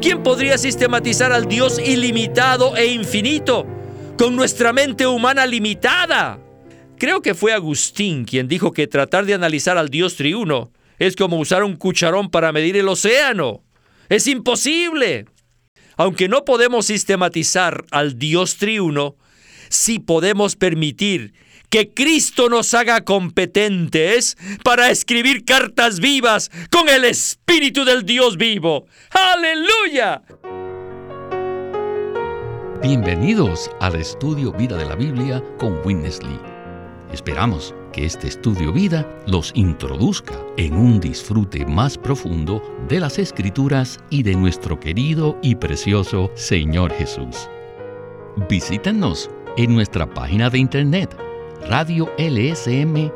¿Quién podría sistematizar al Dios ilimitado e infinito con nuestra mente humana limitada? Creo que fue Agustín quien dijo que tratar de analizar al Dios triuno es como usar un cucharón para medir el océano. Es imposible. Aunque no podemos sistematizar al Dios triuno, sí podemos permitir que Cristo nos haga competentes para escribir cartas vivas con el Espíritu del Dios vivo. ¡Aleluya! Bienvenidos al estudio Vida de la Biblia con Witness Lee. Esperamos que este estudio vida los introduzca en un disfrute más profundo de las escrituras y de nuestro querido y precioso Señor Jesús. Visítenos en nuestra página de internet radiolsm.com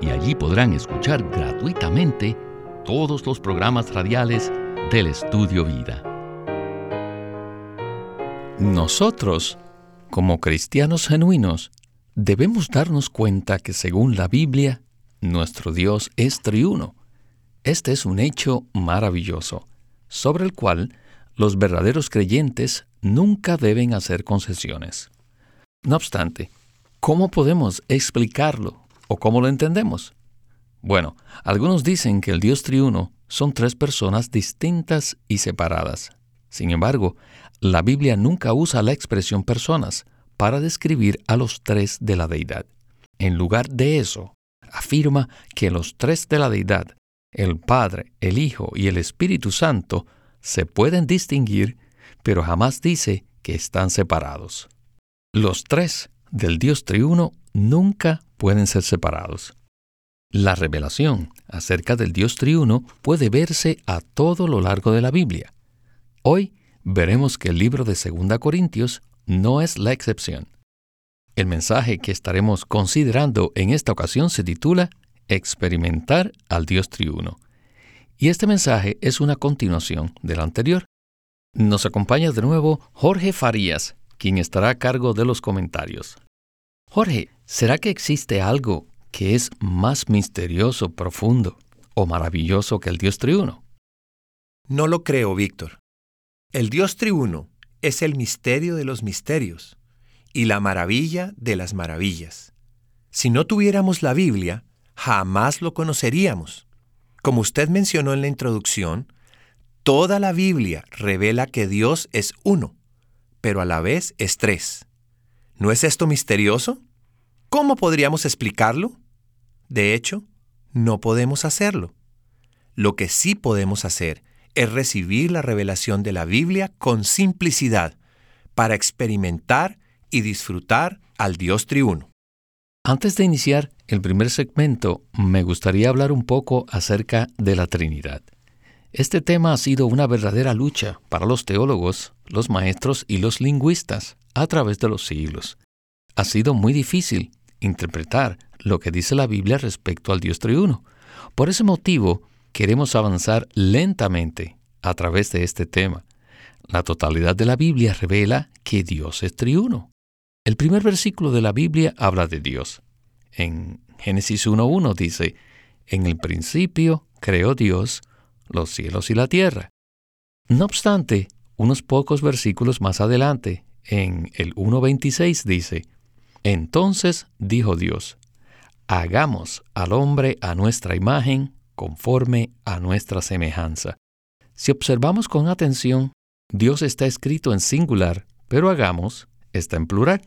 y allí podrán escuchar gratuitamente todos los programas radiales del Estudio Vida. Nosotros, como cristianos genuinos, debemos darnos cuenta que según la Biblia, nuestro Dios es triuno. Este es un hecho maravilloso, sobre el cual los verdaderos creyentes nunca deben hacer concesiones. No obstante, ¿cómo podemos explicarlo o cómo lo entendemos? Bueno, algunos dicen que el Dios triuno son tres personas distintas y separadas. Sin embargo, la Biblia nunca usa la expresión personas para describir a los tres de la deidad. En lugar de eso, afirma que los tres de la deidad, el Padre, el Hijo y el Espíritu Santo, se pueden distinguir, pero jamás dice que están separados. Los tres del Dios triuno nunca pueden ser separados. La revelación acerca del Dios triuno puede verse a todo lo largo de la Biblia. Hoy veremos que el libro de 2 Corintios no es la excepción. El mensaje que estaremos considerando en esta ocasión se titula Experimentar al Dios triuno. Y este mensaje es una continuación del anterior. Nos acompaña de nuevo Jorge Farías, quien estará a cargo de los comentarios. Jorge, ¿será que existe algo que es más misterioso, profundo o maravilloso que el Dios triuno? No lo creo, Víctor. El Dios triuno es el misterio de los misterios y la maravilla de las maravillas. Si no tuviéramos la Biblia, jamás lo conoceríamos. Como usted mencionó en la introducción, toda la Biblia revela que Dios es uno, pero a la vez es tres. ¿No es esto misterioso? ¿Cómo podríamos explicarlo? De hecho, no podemos hacerlo. Lo que sí podemos hacer es recibir la revelación de la Biblia con simplicidad para experimentar y disfrutar al Dios triuno. Antes de iniciar el primer segmento, me gustaría hablar un poco acerca de la Trinidad. Este tema ha sido una verdadera lucha para los teólogos, los maestros y los lingüistas a través de los siglos. Ha sido muy difícil interpretar lo que dice la Biblia respecto al Dios triuno. Por ese motivo, queremos avanzar lentamente a través de este tema. La totalidad de la Biblia revela que Dios es triuno. El primer versículo de la Biblia habla de Dios. En Génesis 1.1 dice, En el principio creó Dios los cielos y la tierra. No obstante, unos pocos versículos más adelante, en el 1.26 dice, Entonces dijo Dios, Hagamos al hombre a nuestra imagen, conforme a nuestra semejanza. Si observamos con atención, Dios está escrito en singular, pero hagamos está en plural.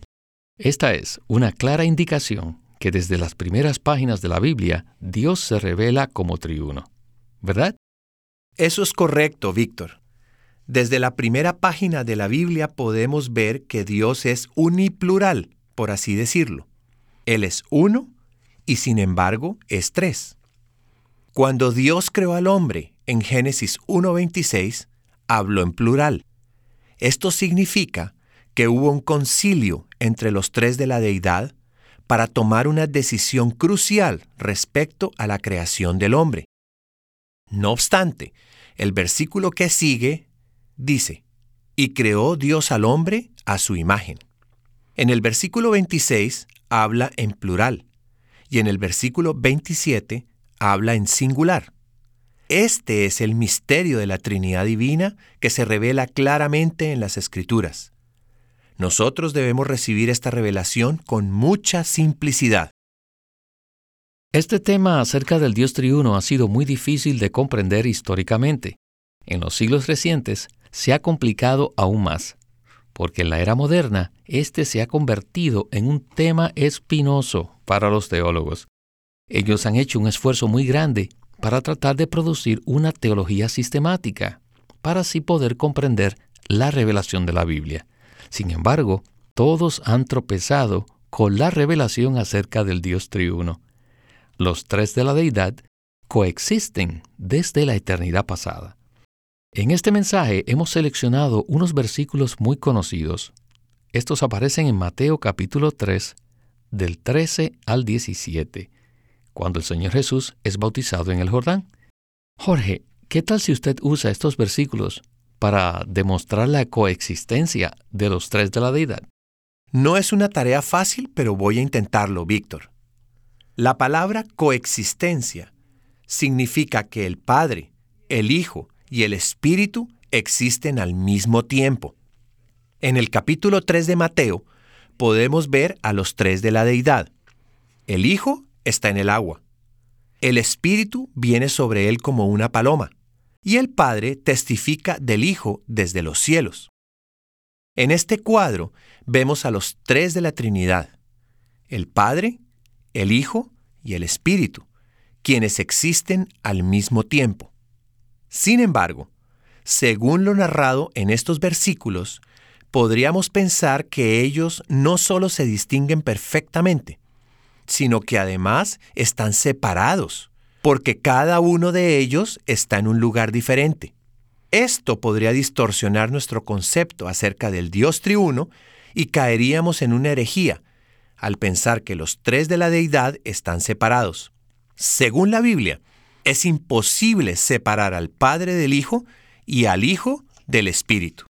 Esta es una clara indicación que desde las primeras páginas de la Biblia Dios se revela como triuno. ¿Verdad? Eso es correcto, Víctor. Desde la primera página de la Biblia podemos ver que Dios es uniplural, por así decirlo. Él es uno y sin embargo es tres. Cuando Dios creó al hombre en Génesis 1.26, habló en plural. Esto significa que hubo un concilio entre los tres de la deidad para tomar una decisión crucial respecto a la creación del hombre. No obstante, el versículo que sigue dice, y creó Dios al hombre a su imagen. En el versículo 26 habla en plural y en el versículo 27 habla en singular. Este es el misterio de la Trinidad Divina que se revela claramente en las Escrituras. Nosotros debemos recibir esta revelación con mucha simplicidad. Este tema acerca del Dios triuno ha sido muy difícil de comprender históricamente. En los siglos recientes se ha complicado aún más, porque en la era moderna este se ha convertido en un tema espinoso para los teólogos. Ellos han hecho un esfuerzo muy grande para tratar de producir una teología sistemática, para así poder comprender la revelación de la Biblia. Sin embargo, todos han tropezado con la revelación acerca del Dios triuno. Los tres de la deidad coexisten desde la eternidad pasada. En este mensaje hemos seleccionado unos versículos muy conocidos. Estos aparecen en Mateo capítulo 3, del 13 al 17 cuando el Señor Jesús es bautizado en el Jordán. Jorge, ¿qué tal si usted usa estos versículos para demostrar la coexistencia de los tres de la deidad? No es una tarea fácil, pero voy a intentarlo, Víctor. La palabra coexistencia significa que el Padre, el Hijo y el Espíritu existen al mismo tiempo. En el capítulo 3 de Mateo podemos ver a los tres de la deidad, el Hijo está en el agua. El Espíritu viene sobre él como una paloma, y el Padre testifica del Hijo desde los cielos. En este cuadro vemos a los tres de la Trinidad, el Padre, el Hijo y el Espíritu, quienes existen al mismo tiempo. Sin embargo, según lo narrado en estos versículos, podríamos pensar que ellos no solo se distinguen perfectamente, sino que además están separados, porque cada uno de ellos está en un lugar diferente. Esto podría distorsionar nuestro concepto acerca del Dios triuno y caeríamos en una herejía al pensar que los tres de la deidad están separados. Según la Biblia, es imposible separar al Padre del Hijo y al Hijo del Espíritu.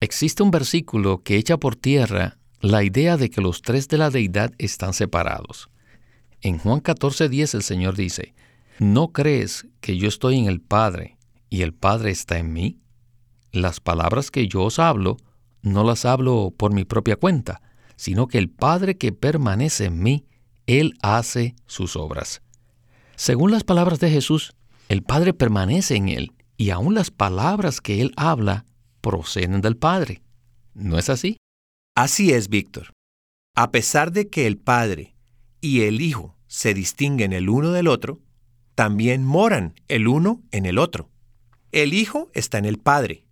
Existe un versículo que echa por tierra la idea de que los tres de la deidad están separados. En Juan 14:10 el Señor dice, ¿no crees que yo estoy en el Padre y el Padre está en mí? Las palabras que yo os hablo, no las hablo por mi propia cuenta, sino que el Padre que permanece en mí, Él hace sus obras. Según las palabras de Jesús, el Padre permanece en Él, y aún las palabras que Él habla proceden del Padre. ¿No es así? Así es, Víctor. A pesar de que el Padre y el Hijo se distinguen el uno del otro, también moran el uno en el otro. El Hijo está en el Padre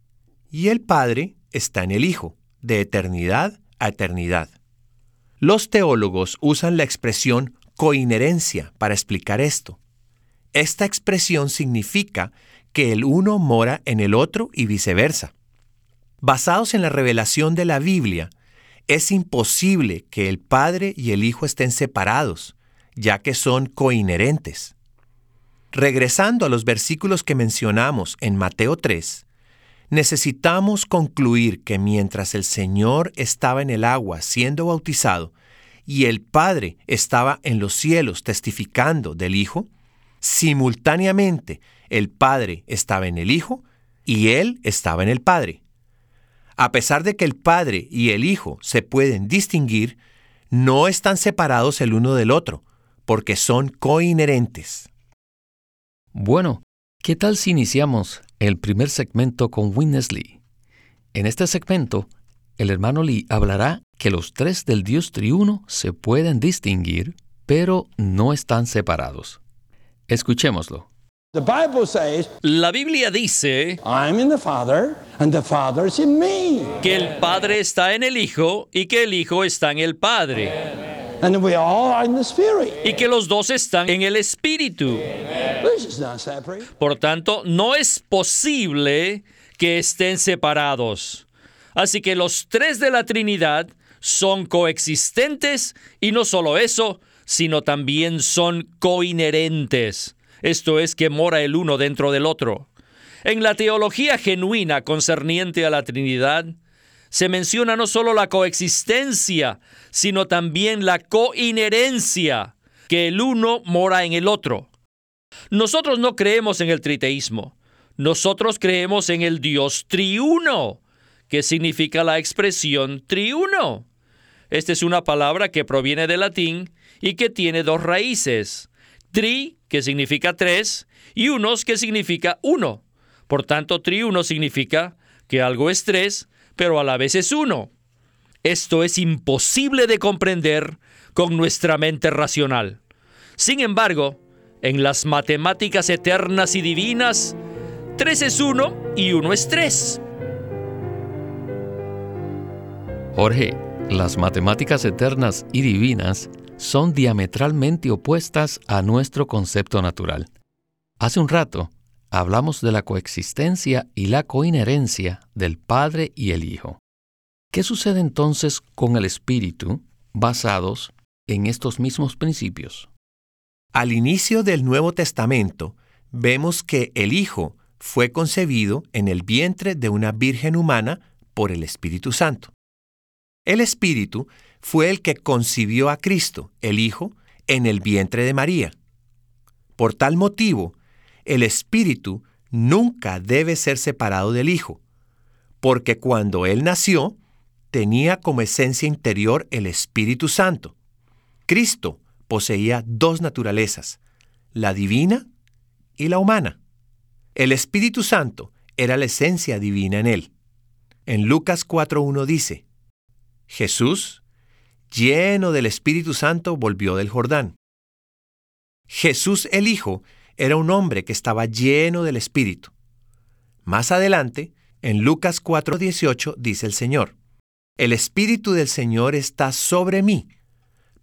y el Padre está en el Hijo, de eternidad a eternidad. Los teólogos usan la expresión coinherencia para explicar esto. Esta expresión significa que el uno mora en el otro y viceversa. Basados en la revelación de la Biblia, es imposible que el Padre y el Hijo estén separados, ya que son coinherentes. Regresando a los versículos que mencionamos en Mateo 3, necesitamos concluir que mientras el Señor estaba en el agua siendo bautizado y el Padre estaba en los cielos testificando del Hijo, simultáneamente el Padre estaba en el Hijo y Él estaba en el Padre. A pesar de que el Padre y el Hijo se pueden distinguir, no están separados el uno del otro, porque son coinherentes. Bueno, ¿qué tal si iniciamos el primer segmento con Witness Lee? En este segmento, el hermano Lee hablará que los tres del Dios triuno se pueden distinguir, pero no están separados. Escuchémoslo. La Biblia dice que el Padre está en el Hijo y que el Hijo está en el Padre. Y que los dos están en el Espíritu. Por tanto, no es posible que estén separados. Así que los tres de la Trinidad son coexistentes y no solo eso, sino también son coinherentes esto es que mora el uno dentro del otro. En la teología genuina concerniente a la Trinidad, se menciona no solo la coexistencia, sino también la coinherencia, que el uno mora en el otro. Nosotros no creemos en el triteísmo. Nosotros creemos en el Dios triuno, que significa la expresión triuno. Esta es una palabra que proviene del latín y que tiene dos raíces. Tri, que significa tres, y unos, que significa uno. Por tanto, triuno significa que algo es tres, pero a la vez es uno. Esto es imposible de comprender con nuestra mente racional. Sin embargo, en las matemáticas eternas y divinas, tres es uno y uno es tres. Jorge, las matemáticas eternas y divinas son diametralmente opuestas a nuestro concepto natural. Hace un rato hablamos de la coexistencia y la coinherencia del Padre y el Hijo. ¿Qué sucede entonces con el Espíritu basados en estos mismos principios? Al inicio del Nuevo Testamento, vemos que el Hijo fue concebido en el vientre de una virgen humana por el Espíritu Santo. El Espíritu fue el que concibió a Cristo, el Hijo, en el vientre de María. Por tal motivo, el Espíritu nunca debe ser separado del Hijo, porque cuando Él nació, tenía como esencia interior el Espíritu Santo. Cristo poseía dos naturalezas, la divina y la humana. El Espíritu Santo era la esencia divina en él. En Lucas 4.1 dice, Jesús, lleno del Espíritu Santo, volvió del Jordán. Jesús el Hijo era un hombre que estaba lleno del Espíritu. Más adelante, en Lucas 4:18 dice el Señor, El Espíritu del Señor está sobre mí,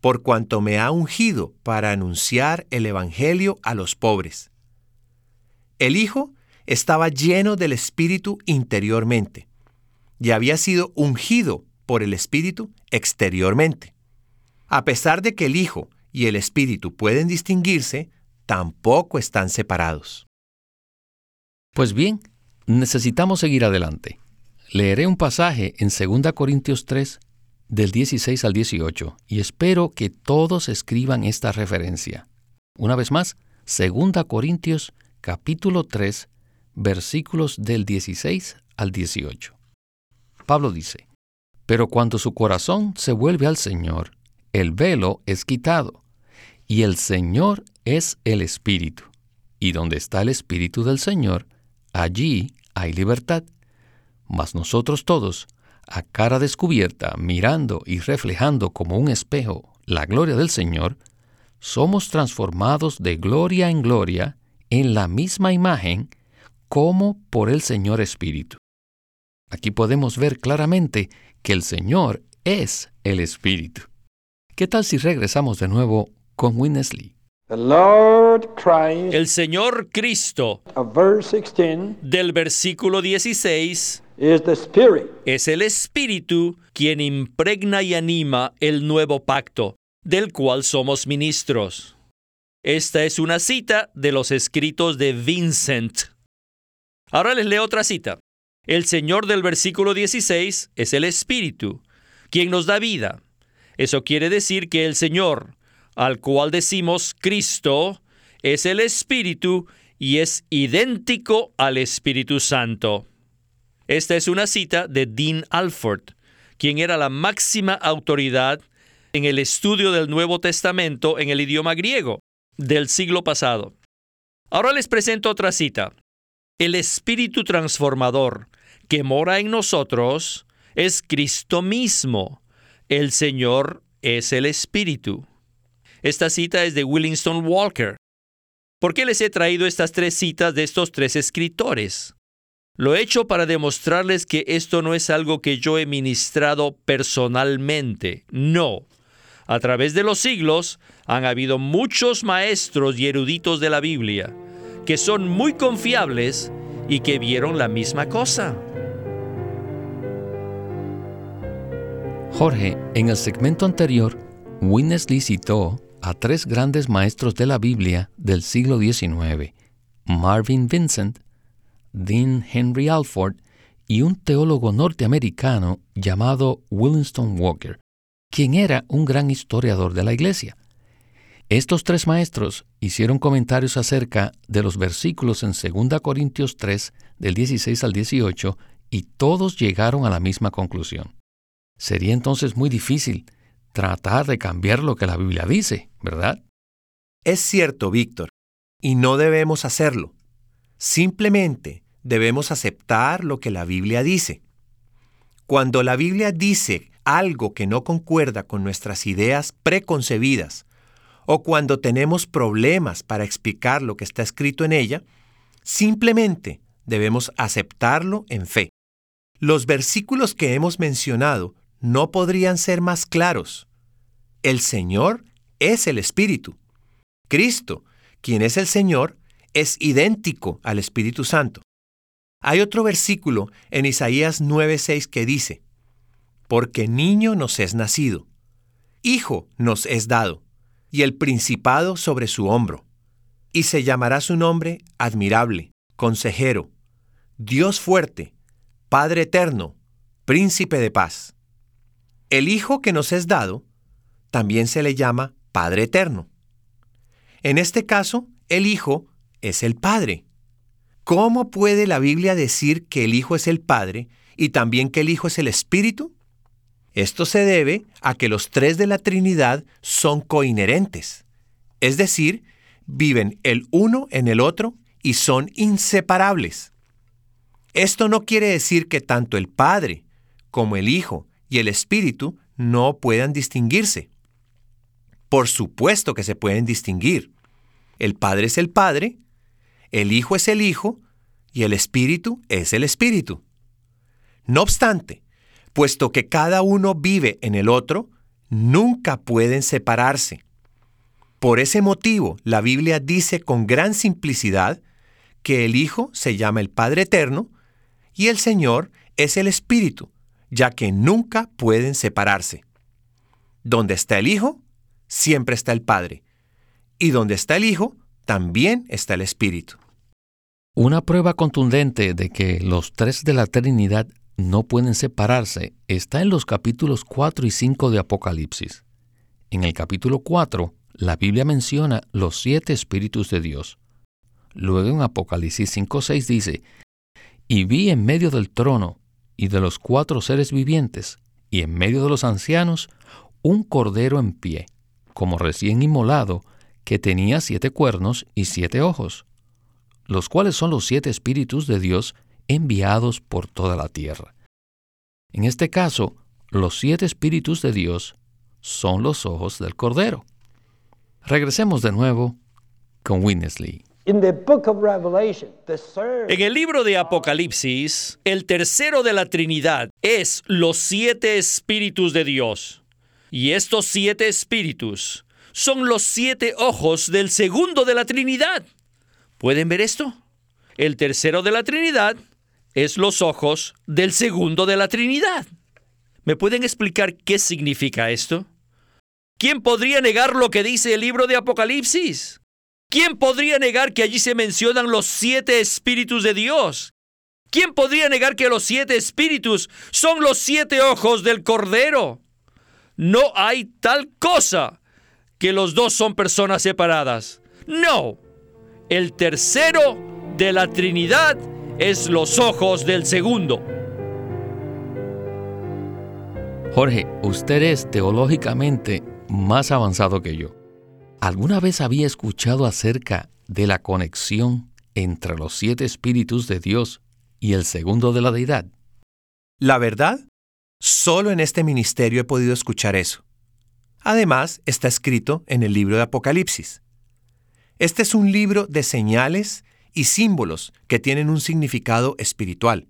por cuanto me ha ungido para anunciar el Evangelio a los pobres. El Hijo estaba lleno del Espíritu interiormente y había sido ungido por el Espíritu exteriormente. A pesar de que el Hijo y el Espíritu pueden distinguirse, tampoco están separados. Pues bien, necesitamos seguir adelante. Leeré un pasaje en 2 Corintios 3, del 16 al 18, y espero que todos escriban esta referencia. Una vez más, 2 Corintios capítulo 3, versículos del 16 al 18. Pablo dice, Pero cuando su corazón se vuelve al Señor, el velo es quitado, y el Señor es el Espíritu. Y donde está el Espíritu del Señor, allí hay libertad. Mas nosotros todos, a cara descubierta, mirando y reflejando como un espejo la gloria del Señor, somos transformados de gloria en gloria en la misma imagen como por el Señor Espíritu. Aquí podemos ver claramente que el Señor es el Espíritu. ¿Qué tal si regresamos de nuevo con Winnesley? El Señor Cristo del versículo 16 es el Espíritu quien impregna y anima el nuevo pacto, del cual somos ministros. Esta es una cita de los escritos de Vincent. Ahora les leo otra cita. El Señor del versículo 16 es el Espíritu, quien nos da vida. Eso quiere decir que el Señor, al cual decimos Cristo, es el Espíritu y es idéntico al Espíritu Santo. Esta es una cita de Dean Alford, quien era la máxima autoridad en el estudio del Nuevo Testamento en el idioma griego del siglo pasado. Ahora les presento otra cita. El Espíritu transformador que mora en nosotros es Cristo mismo. El Señor es el Espíritu. Esta cita es de Willingston Walker. ¿Por qué les he traído estas tres citas de estos tres escritores? Lo he hecho para demostrarles que esto no es algo que yo he ministrado personalmente, no. A través de los siglos han habido muchos maestros y eruditos de la Biblia que son muy confiables y que vieron la misma cosa. Jorge, en el segmento anterior, Winnesley citó a tres grandes maestros de la Biblia del siglo XIX, Marvin Vincent, Dean Henry Alford y un teólogo norteamericano llamado Willingston Walker, quien era un gran historiador de la Iglesia. Estos tres maestros hicieron comentarios acerca de los versículos en 2 Corintios 3, del 16 al 18, y todos llegaron a la misma conclusión. Sería entonces muy difícil tratar de cambiar lo que la Biblia dice, ¿verdad? Es cierto, Víctor, y no debemos hacerlo. Simplemente debemos aceptar lo que la Biblia dice. Cuando la Biblia dice algo que no concuerda con nuestras ideas preconcebidas, o cuando tenemos problemas para explicar lo que está escrito en ella, simplemente debemos aceptarlo en fe. Los versículos que hemos mencionado no podrían ser más claros. El Señor es el Espíritu. Cristo, quien es el Señor, es idéntico al Espíritu Santo. Hay otro versículo en Isaías 9:6 que dice, Porque niño nos es nacido, hijo nos es dado, y el principado sobre su hombro, y se llamará su nombre admirable, consejero, Dios fuerte, Padre eterno, príncipe de paz. El Hijo que nos es dado también se le llama Padre eterno. En este caso, el Hijo es el Padre. ¿Cómo puede la Biblia decir que el Hijo es el Padre y también que el Hijo es el Espíritu? Esto se debe a que los tres de la Trinidad son coinherentes, es decir, viven el uno en el otro y son inseparables. Esto no quiere decir que tanto el Padre como el Hijo y el Espíritu no puedan distinguirse. Por supuesto que se pueden distinguir. El Padre es el Padre, el Hijo es el Hijo y el Espíritu es el Espíritu. No obstante, puesto que cada uno vive en el otro, nunca pueden separarse. Por ese motivo, la Biblia dice con gran simplicidad que el Hijo se llama el Padre Eterno y el Señor es el Espíritu, ya que nunca pueden separarse. Donde está el Hijo, siempre está el Padre, y donde está el Hijo, también está el Espíritu. Una prueba contundente de que los tres de la Trinidad no pueden separarse está en los capítulos 4 y 5 de Apocalipsis. En el capítulo 4, la Biblia menciona los siete espíritus de Dios. Luego en Apocalipsis 5.6 dice, Y vi en medio del trono y de los cuatro seres vivientes, y en medio de los ancianos, un cordero en pie, como recién inmolado, que tenía siete cuernos y siete ojos, los cuales son los siete espíritus de Dios enviados por toda la tierra. En este caso, los siete espíritus de Dios son los ojos del Cordero. Regresemos de nuevo con Winnesley. En el libro de Apocalipsis, el tercero de la Trinidad es los siete espíritus de Dios. Y estos siete espíritus son los siete ojos del segundo de la Trinidad. ¿Pueden ver esto? El tercero de la Trinidad es los ojos del segundo de la Trinidad. ¿Me pueden explicar qué significa esto? ¿Quién podría negar lo que dice el libro de Apocalipsis? ¿Quién podría negar que allí se mencionan los siete espíritus de Dios? ¿Quién podría negar que los siete espíritus son los siete ojos del Cordero? No hay tal cosa que los dos son personas separadas. No. El tercero de la Trinidad es los ojos del segundo. Jorge, usted es teológicamente más avanzado que yo. ¿Alguna vez había escuchado acerca de la conexión entre los siete espíritus de Dios y el segundo de la deidad? La verdad, solo en este ministerio he podido escuchar eso. Además, está escrito en el libro de Apocalipsis. Este es un libro de señales y símbolos que tienen un significado espiritual.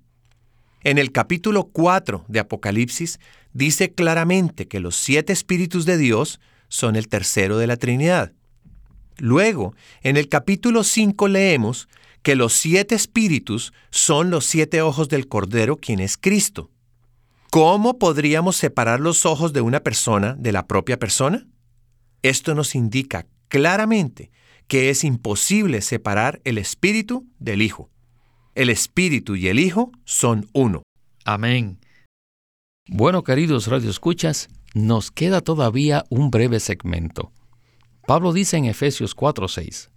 En el capítulo 4 de Apocalipsis dice claramente que los siete espíritus de Dios son el tercero de la Trinidad. Luego, en el capítulo 5 leemos que los siete espíritus son los siete ojos del Cordero, quien es Cristo. ¿Cómo podríamos separar los ojos de una persona de la propia persona? Esto nos indica claramente que es imposible separar el Espíritu del Hijo. El Espíritu y el Hijo son uno. Amén. Bueno, queridos radioescuchas, nos queda todavía un breve segmento. Pablo dice en Efesios 4:6,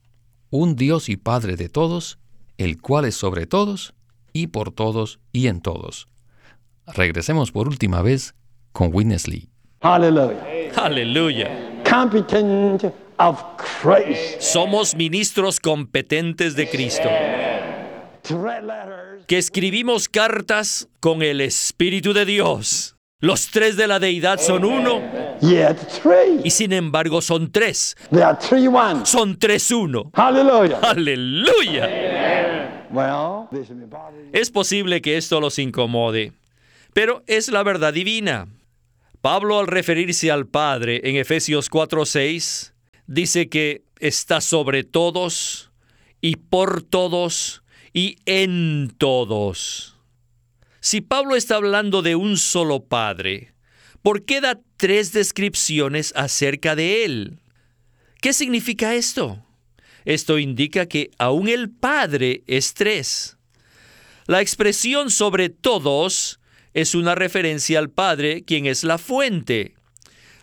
un Dios y Padre de todos, el cual es sobre todos, y por todos, y en todos. Regresemos por última vez con Witness Lee. Hallelujah. Aleluya. Competent of Christ. Somos ministros competentes de Cristo, que escribimos cartas con el Espíritu de Dios. Los tres de la deidad son uno y sin embargo son tres. Son tres uno. Aleluya. You. Es posible que esto los incomode, pero es la verdad divina. Pablo al referirse al Padre en Efesios 4:6 dice que está sobre todos y por todos y en todos. Si Pablo está hablando de un solo Padre, ¿por qué da tres descripciones acerca de Él? ¿Qué significa esto? Esto indica que aún el Padre es tres. La expresión sobre todos es una referencia al Padre, quien es la fuente.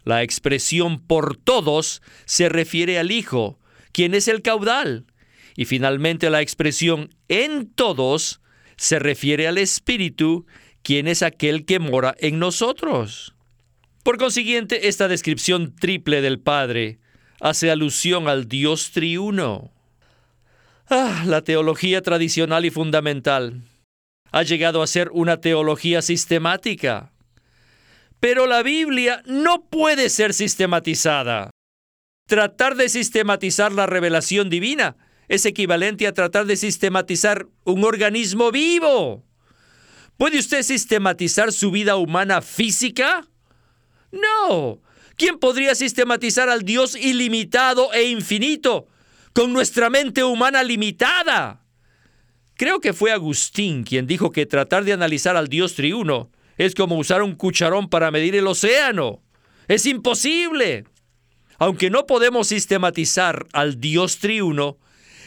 La expresión por todos se refiere al Hijo, quien es el caudal. Y finalmente la expresión en todos se refiere al Espíritu, quien es aquel que mora en nosotros. Por consiguiente, esta descripción triple del Padre hace alusión al Dios triuno. Ah, la teología tradicional y fundamental ha llegado a ser una teología sistemática. Pero la Biblia no puede ser sistematizada. Tratar de sistematizar la revelación divina es equivalente a tratar de sistematizar un organismo vivo. ¿Puede usted sistematizar su vida humana física? No. ¿Quién podría sistematizar al Dios ilimitado e infinito con nuestra mente humana limitada? Creo que fue Agustín quien dijo que tratar de analizar al Dios triuno es como usar un cucharón para medir el océano. Es imposible. Aunque no podemos sistematizar al Dios triuno,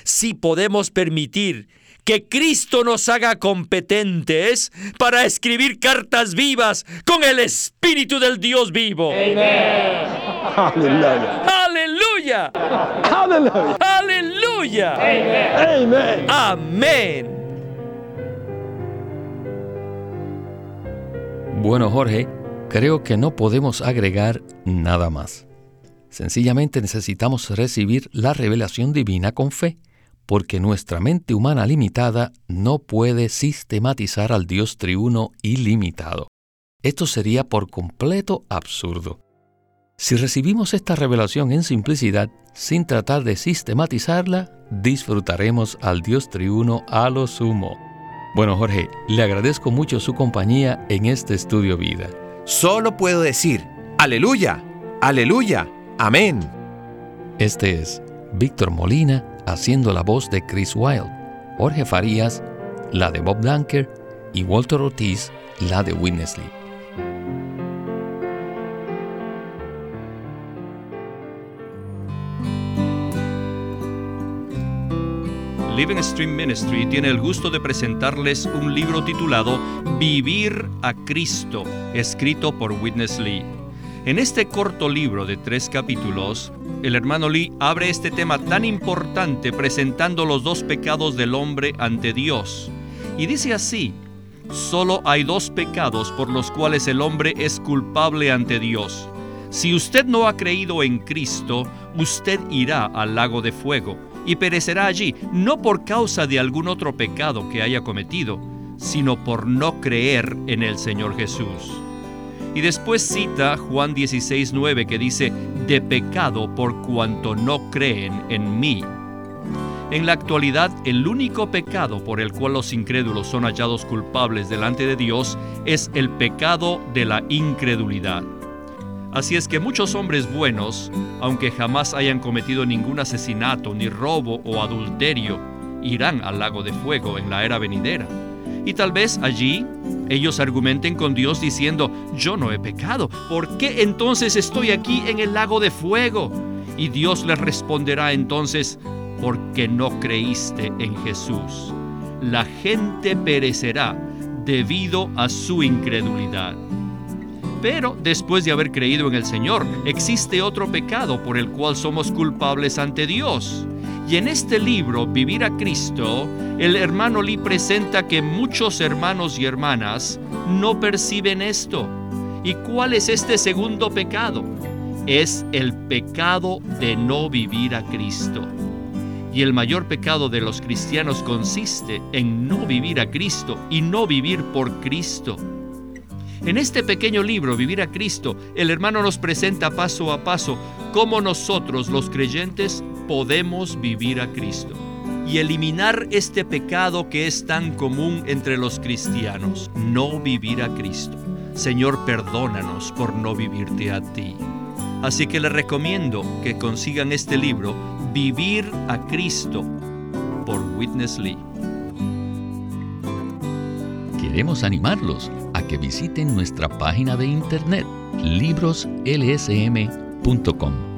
sí podemos permitir que Cristo nos haga competentes para escribir cartas vivas con el Espíritu del Dios vivo. Aleluya. Hallelujah. Aleluya. Amen. Amén. Bueno, Jorge, creo que no podemos agregar nada más. Sencillamente necesitamos recibir la revelación divina con fe, porque nuestra mente humana limitada no puede sistematizar al Dios triuno ilimitado. Esto sería por completo absurdo. Si recibimos esta revelación en simplicidad, sin tratar de sistematizarla, disfrutaremos al Dios triuno a lo sumo. Bueno, Jorge, le agradezco mucho su compañía en este estudio vida. Solo puedo decir, aleluya, aleluya, amén. Este es Víctor Molina haciendo la voz de Chris Wilde, Jorge Farías, la de Bob Blanker y Walter Ortiz, la de Witness Lee. Living Stream Ministry tiene el gusto de presentarles un libro titulado Vivir a Cristo, escrito por Witness Lee. En este corto libro de tres capítulos, el hermano Lee abre este tema tan importante presentando los dos pecados del hombre ante Dios. Y dice así, solo hay dos pecados por los cuales el hombre es culpable ante Dios. Si usted no ha creído en Cristo, usted irá al lago de fuego y perecerá allí, no por causa de algún otro pecado que haya cometido, sino por no creer en el Señor Jesús. Y después cita Juan 16:9 que dice, de pecado por cuanto no creen en mí. En la actualidad, el único pecado por el cual los incrédulos son hallados culpables delante de Dios es el pecado de la incredulidad. Así es que muchos hombres buenos, aunque jamás hayan cometido ningún asesinato, ni robo o adulterio, irán al lago de fuego en la era venidera. Y tal vez allí ellos argumenten con Dios diciendo, yo no he pecado, ¿por qué entonces estoy aquí en el lago de fuego? Y Dios les responderá entonces, porque no creíste en Jesús. La gente perecerá debido a su incredulidad. Pero después de haber creído en el Señor, existe otro pecado por el cual somos culpables ante Dios. Y en este libro, Vivir a Cristo, el hermano Lee presenta que muchos hermanos y hermanas no perciben esto. ¿Y cuál es este segundo pecado? Es el pecado de no vivir a Cristo. Y el mayor pecado de los cristianos consiste en no vivir a Cristo y no vivir por Cristo. En este pequeño libro, Vivir a Cristo, el hermano nos presenta paso a paso cómo nosotros los creyentes podemos vivir a Cristo y eliminar este pecado que es tan común entre los cristianos, no vivir a Cristo. Señor, perdónanos por no vivirte a ti. Así que les recomiendo que consigan este libro, Vivir a Cristo, por Witness Lee. Queremos animarlos a que visiten nuestra página de internet libroslsm.com.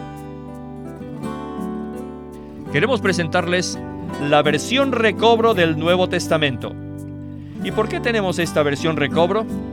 Queremos presentarles la versión recobro del Nuevo Testamento. ¿Y por qué tenemos esta versión recobro?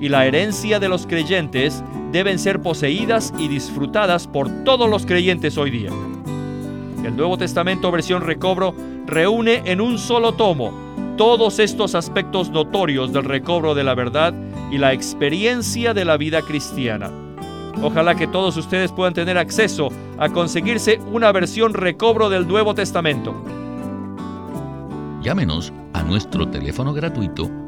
y la herencia de los creyentes deben ser poseídas y disfrutadas por todos los creyentes hoy día. El Nuevo Testamento versión recobro reúne en un solo tomo todos estos aspectos notorios del recobro de la verdad y la experiencia de la vida cristiana. Ojalá que todos ustedes puedan tener acceso a conseguirse una versión recobro del Nuevo Testamento. Llámenos a nuestro teléfono gratuito